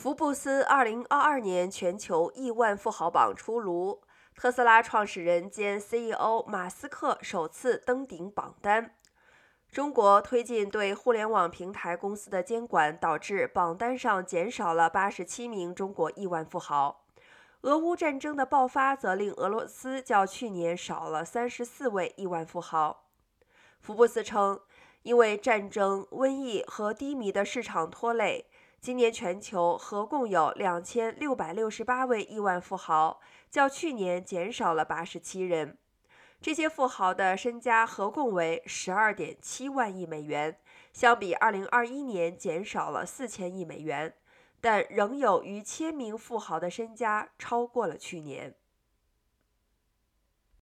福布斯2022年全球亿万富豪榜出炉，特斯拉创始人兼 CEO 马斯克首次登顶榜单。中国推进对互联网平台公司的监管，导致榜单上减少了87名中国亿万富豪。俄乌战争的爆发则令俄罗斯较去年少了34位亿万富豪。福布斯称，因为战争、瘟疫和低迷的市场拖累。今年全球合共有两千六百六十八位亿万富豪，较去年减少了八十七人。这些富豪的身家合共为十二点七万亿美元，相比二零二一年减少了四千亿美元，但仍有逾千名富豪的身家超过了去年。